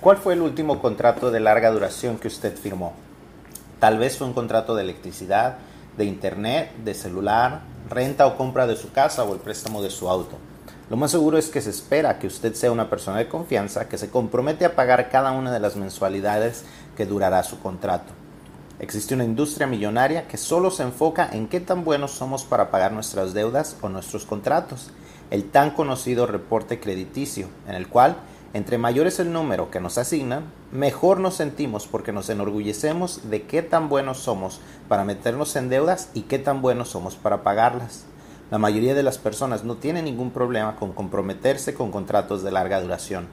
¿Cuál fue el último contrato de larga duración que usted firmó? Tal vez fue un contrato de electricidad, de internet, de celular, renta o compra de su casa o el préstamo de su auto. Lo más seguro es que se espera que usted sea una persona de confianza que se compromete a pagar cada una de las mensualidades que durará su contrato. Existe una industria millonaria que solo se enfoca en qué tan buenos somos para pagar nuestras deudas o nuestros contratos, el tan conocido reporte crediticio, en el cual entre mayor es el número que nos asignan, mejor nos sentimos porque nos enorgullecemos de qué tan buenos somos para meternos en deudas y qué tan buenos somos para pagarlas. La mayoría de las personas no tienen ningún problema con comprometerse con contratos de larga duración.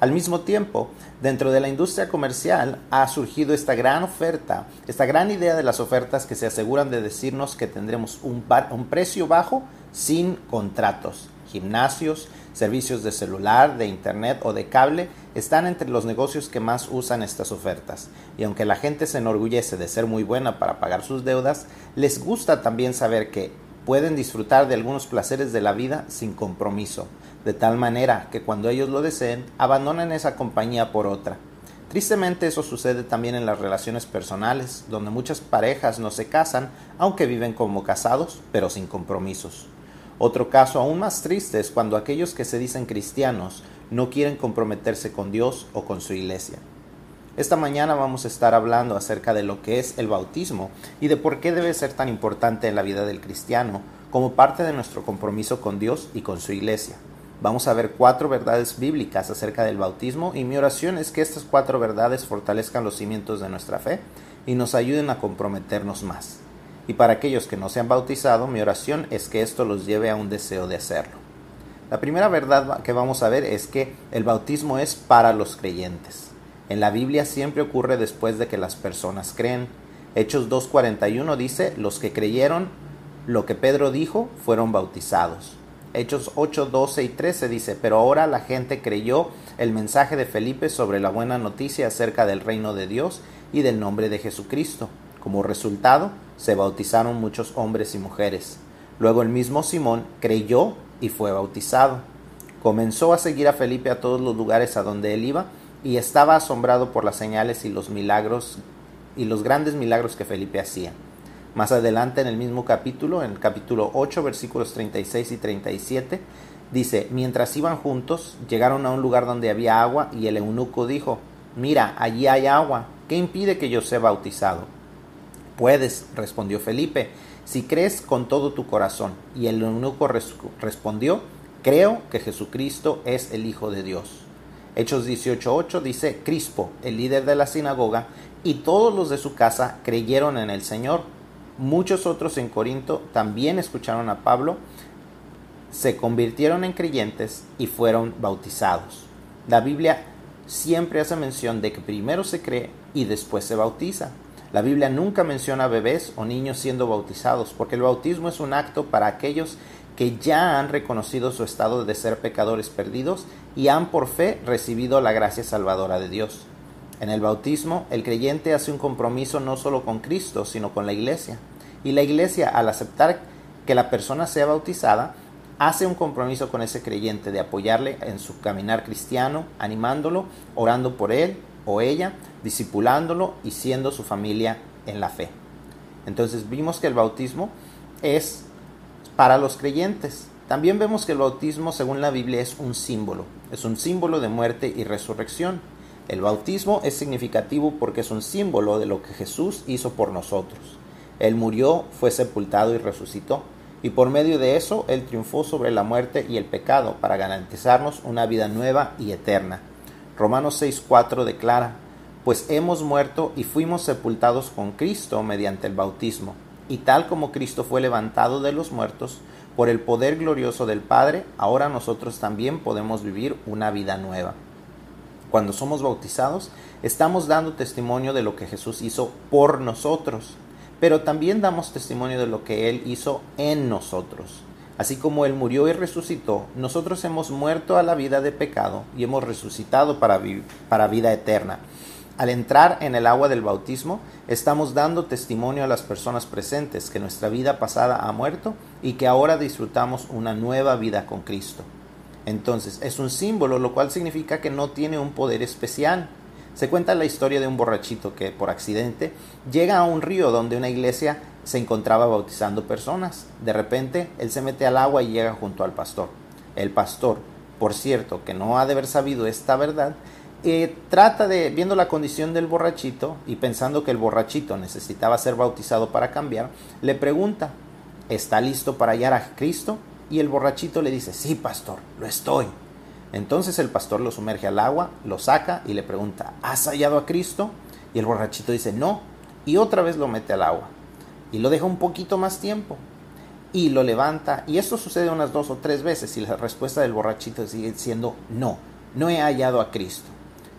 Al mismo tiempo, dentro de la industria comercial ha surgido esta gran oferta, esta gran idea de las ofertas que se aseguran de decirnos que tendremos un precio bajo sin contratos. Gimnasios, servicios de celular, de internet o de cable están entre los negocios que más usan estas ofertas. Y aunque la gente se enorgullece de ser muy buena para pagar sus deudas, les gusta también saber que pueden disfrutar de algunos placeres de la vida sin compromiso, de tal manera que cuando ellos lo deseen, abandonan esa compañía por otra. Tristemente eso sucede también en las relaciones personales, donde muchas parejas no se casan, aunque viven como casados, pero sin compromisos. Otro caso aún más triste es cuando aquellos que se dicen cristianos no quieren comprometerse con Dios o con su iglesia. Esta mañana vamos a estar hablando acerca de lo que es el bautismo y de por qué debe ser tan importante en la vida del cristiano como parte de nuestro compromiso con Dios y con su iglesia. Vamos a ver cuatro verdades bíblicas acerca del bautismo y mi oración es que estas cuatro verdades fortalezcan los cimientos de nuestra fe y nos ayuden a comprometernos más y para aquellos que no se han bautizado, mi oración es que esto los lleve a un deseo de hacerlo. La primera verdad que vamos a ver es que el bautismo es para los creyentes. En la Biblia siempre ocurre después de que las personas creen. Hechos 2.41 dice, los que creyeron lo que Pedro dijo fueron bautizados. Hechos 8, 12 y 13 dice, pero ahora la gente creyó el mensaje de Felipe sobre la buena noticia acerca del reino de Dios y del nombre de Jesucristo. Como resultado, se bautizaron muchos hombres y mujeres. Luego el mismo Simón creyó y fue bautizado. Comenzó a seguir a Felipe a todos los lugares a donde él iba y estaba asombrado por las señales y los milagros y los grandes milagros que Felipe hacía. Más adelante en el mismo capítulo, en el capítulo 8, versículos 36 y 37, dice, mientras iban juntos, llegaron a un lugar donde había agua y el eunuco dijo, mira, allí hay agua, ¿qué impide que yo sea bautizado? Puedes, respondió Felipe, si crees con todo tu corazón. Y el eunuco respondió, creo que Jesucristo es el Hijo de Dios. Hechos 18.8 dice, Crispo, el líder de la sinagoga, y todos los de su casa creyeron en el Señor. Muchos otros en Corinto también escucharon a Pablo, se convirtieron en creyentes y fueron bautizados. La Biblia siempre hace mención de que primero se cree y después se bautiza. La Biblia nunca menciona bebés o niños siendo bautizados, porque el bautismo es un acto para aquellos que ya han reconocido su estado de ser pecadores perdidos y han por fe recibido la gracia salvadora de Dios. En el bautismo, el creyente hace un compromiso no solo con Cristo, sino con la iglesia. Y la iglesia, al aceptar que la persona sea bautizada, hace un compromiso con ese creyente de apoyarle en su caminar cristiano, animándolo, orando por él o ella, discipulándolo y siendo su familia en la fe. Entonces vimos que el bautismo es para los creyentes. También vemos que el bautismo, según la Biblia, es un símbolo. Es un símbolo de muerte y resurrección. El bautismo es significativo porque es un símbolo de lo que Jesús hizo por nosotros. Él murió, fue sepultado y resucitó. Y por medio de eso, Él triunfó sobre la muerte y el pecado para garantizarnos una vida nueva y eterna. Romanos 6.4 declara, pues hemos muerto y fuimos sepultados con Cristo mediante el bautismo, y tal como Cristo fue levantado de los muertos, por el poder glorioso del Padre, ahora nosotros también podemos vivir una vida nueva. Cuando somos bautizados, estamos dando testimonio de lo que Jesús hizo por nosotros, pero también damos testimonio de lo que Él hizo en nosotros. Así como Él murió y resucitó, nosotros hemos muerto a la vida de pecado y hemos resucitado para, para vida eterna. Al entrar en el agua del bautismo, estamos dando testimonio a las personas presentes que nuestra vida pasada ha muerto y que ahora disfrutamos una nueva vida con Cristo. Entonces, es un símbolo, lo cual significa que no tiene un poder especial. Se cuenta la historia de un borrachito que por accidente llega a un río donde una iglesia se encontraba bautizando personas. De repente, él se mete al agua y llega junto al pastor. El pastor, por cierto, que no ha de haber sabido esta verdad, eh, trata de, viendo la condición del borrachito y pensando que el borrachito necesitaba ser bautizado para cambiar, le pregunta, ¿está listo para hallar a Cristo? Y el borrachito le dice, sí, pastor, lo estoy. Entonces el pastor lo sumerge al agua, lo saca y le pregunta, ¿has hallado a Cristo? Y el borrachito dice, no. Y otra vez lo mete al agua. Y lo deja un poquito más tiempo. Y lo levanta. Y esto sucede unas dos o tres veces. Y la respuesta del borrachito sigue siendo, no, no he hallado a Cristo.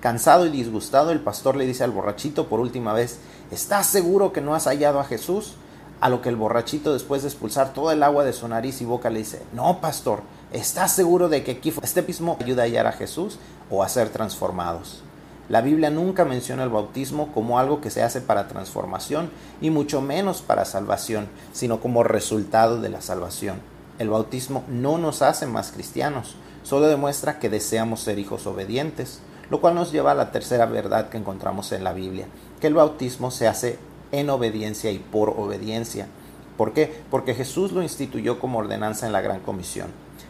Cansado y disgustado, el pastor le dice al borrachito por última vez, ¿estás seguro que no has hallado a Jesús? A lo que el borrachito, después de expulsar todo el agua de su nariz y boca, le dice, no, pastor, ¿estás seguro de que aquí este mismo ayuda a hallar a Jesús o a ser transformados? La Biblia nunca menciona el bautismo como algo que se hace para transformación y mucho menos para salvación, sino como resultado de la salvación. El bautismo no nos hace más cristianos, solo demuestra que deseamos ser hijos obedientes lo cual nos lleva a la tercera verdad que encontramos en la Biblia, que el bautismo se hace en obediencia y por obediencia. ¿Por qué? Porque Jesús lo instituyó como ordenanza en la gran comisión.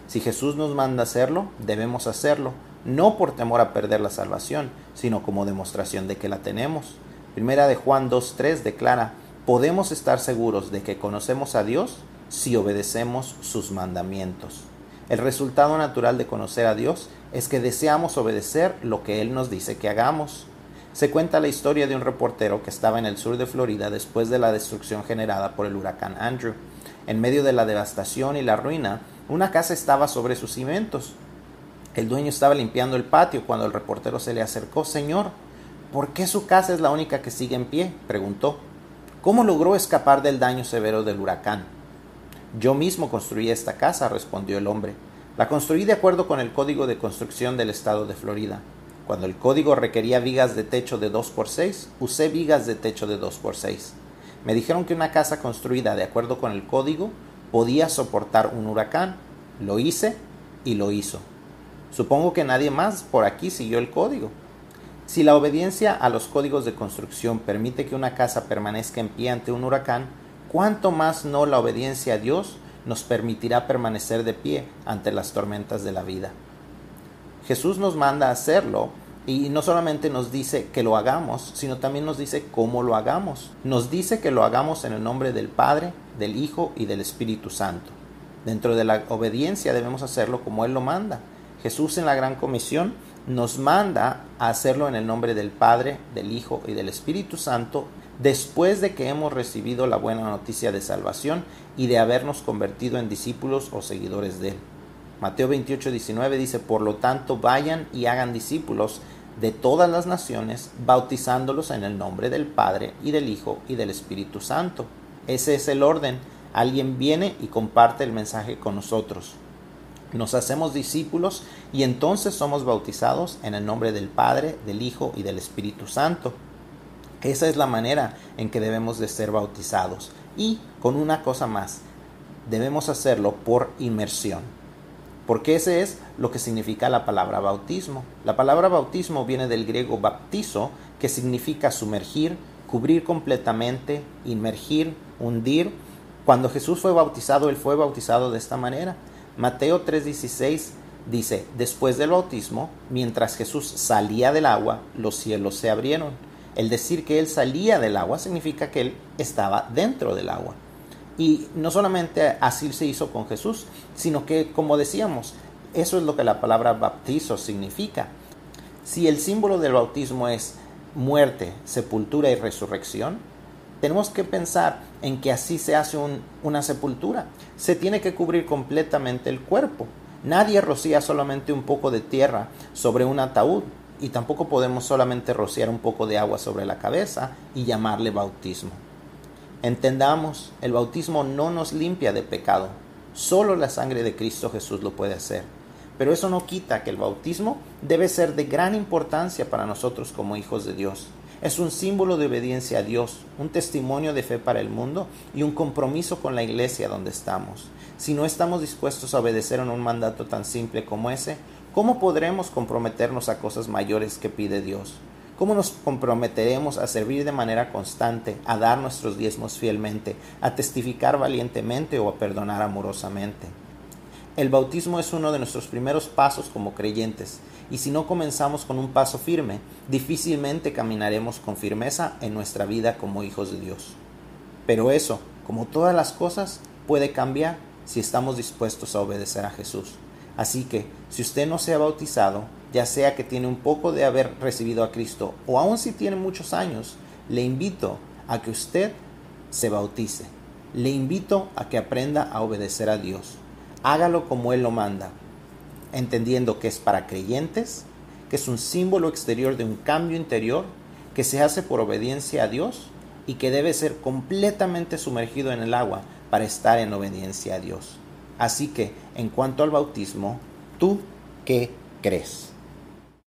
Si Jesús nos manda hacerlo, debemos hacerlo, no por temor a perder la salvación, sino como demostración de que la tenemos. Primera de Juan 2.3 declara, podemos estar seguros de que conocemos a Dios si obedecemos sus mandamientos. El resultado natural de conocer a Dios es que deseamos obedecer lo que Él nos dice que hagamos. Se cuenta la historia de un reportero que estaba en el sur de Florida después de la destrucción generada por el huracán Andrew. En medio de la devastación y la ruina, una casa estaba sobre sus cimientos. El dueño estaba limpiando el patio cuando el reportero se le acercó. Señor, ¿por qué su casa es la única que sigue en pie? preguntó. ¿Cómo logró escapar del daño severo del huracán? Yo mismo construí esta casa, respondió el hombre. La construí de acuerdo con el código de construcción del estado de Florida. Cuando el código requería vigas de techo de 2x6, usé vigas de techo de 2x6. Me dijeron que una casa construida de acuerdo con el código podía soportar un huracán. Lo hice y lo hizo. Supongo que nadie más por aquí siguió el código. Si la obediencia a los códigos de construcción permite que una casa permanezca en pie ante un huracán, ¿cuánto más no la obediencia a Dios nos permitirá permanecer de pie ante las tormentas de la vida? Jesús nos manda hacerlo y no solamente nos dice que lo hagamos, sino también nos dice cómo lo hagamos. Nos dice que lo hagamos en el nombre del Padre, del Hijo y del Espíritu Santo. Dentro de la obediencia debemos hacerlo como Él lo manda. Jesús en la Gran Comisión nos manda a hacerlo en el nombre del Padre, del Hijo y del Espíritu Santo después de que hemos recibido la buena noticia de salvación y de habernos convertido en discípulos o seguidores de Él. Mateo 28, 19 dice, por lo tanto, vayan y hagan discípulos de todas las naciones, bautizándolos en el nombre del Padre y del Hijo y del Espíritu Santo. Ese es el orden. Alguien viene y comparte el mensaje con nosotros. Nos hacemos discípulos y entonces somos bautizados en el nombre del Padre, del Hijo y del Espíritu Santo. Esa es la manera en que debemos de ser bautizados. Y con una cosa más, debemos hacerlo por inmersión. Porque ese es lo que significa la palabra bautismo. La palabra bautismo viene del griego baptizo, que significa sumergir, cubrir completamente, inmergir, hundir. Cuando Jesús fue bautizado, él fue bautizado de esta manera. Mateo 3:16 dice, después del bautismo, mientras Jesús salía del agua, los cielos se abrieron el decir que él salía del agua significa que él estaba dentro del agua. Y no solamente así se hizo con Jesús, sino que, como decíamos, eso es lo que la palabra bautizo significa. Si el símbolo del bautismo es muerte, sepultura y resurrección, tenemos que pensar en que así se hace una sepultura. Se tiene que cubrir completamente el cuerpo. Nadie rocía solamente un poco de tierra sobre un ataúd y tampoco podemos solamente rociar un poco de agua sobre la cabeza y llamarle bautismo. Entendamos, el bautismo no nos limpia de pecado, solo la sangre de Cristo Jesús lo puede hacer. Pero eso no quita que el bautismo debe ser de gran importancia para nosotros como hijos de Dios. Es un símbolo de obediencia a Dios, un testimonio de fe para el mundo y un compromiso con la iglesia donde estamos. Si no estamos dispuestos a obedecer en un mandato tan simple como ese, ¿cómo podremos comprometernos a cosas mayores que pide Dios? ¿Cómo nos comprometeremos a servir de manera constante, a dar nuestros diezmos fielmente, a testificar valientemente o a perdonar amorosamente? El bautismo es uno de nuestros primeros pasos como creyentes, y si no comenzamos con un paso firme, difícilmente caminaremos con firmeza en nuestra vida como hijos de Dios. Pero eso, como todas las cosas, puede cambiar si estamos dispuestos a obedecer a Jesús. Así que, si usted no se ha bautizado, ya sea que tiene un poco de haber recibido a Cristo o aún si tiene muchos años, le invito a que usted se bautice. Le invito a que aprenda a obedecer a Dios. Hágalo como Él lo manda, entendiendo que es para creyentes, que es un símbolo exterior de un cambio interior, que se hace por obediencia a Dios y que debe ser completamente sumergido en el agua para estar en obediencia a Dios. Así que, en cuanto al bautismo, ¿tú qué crees?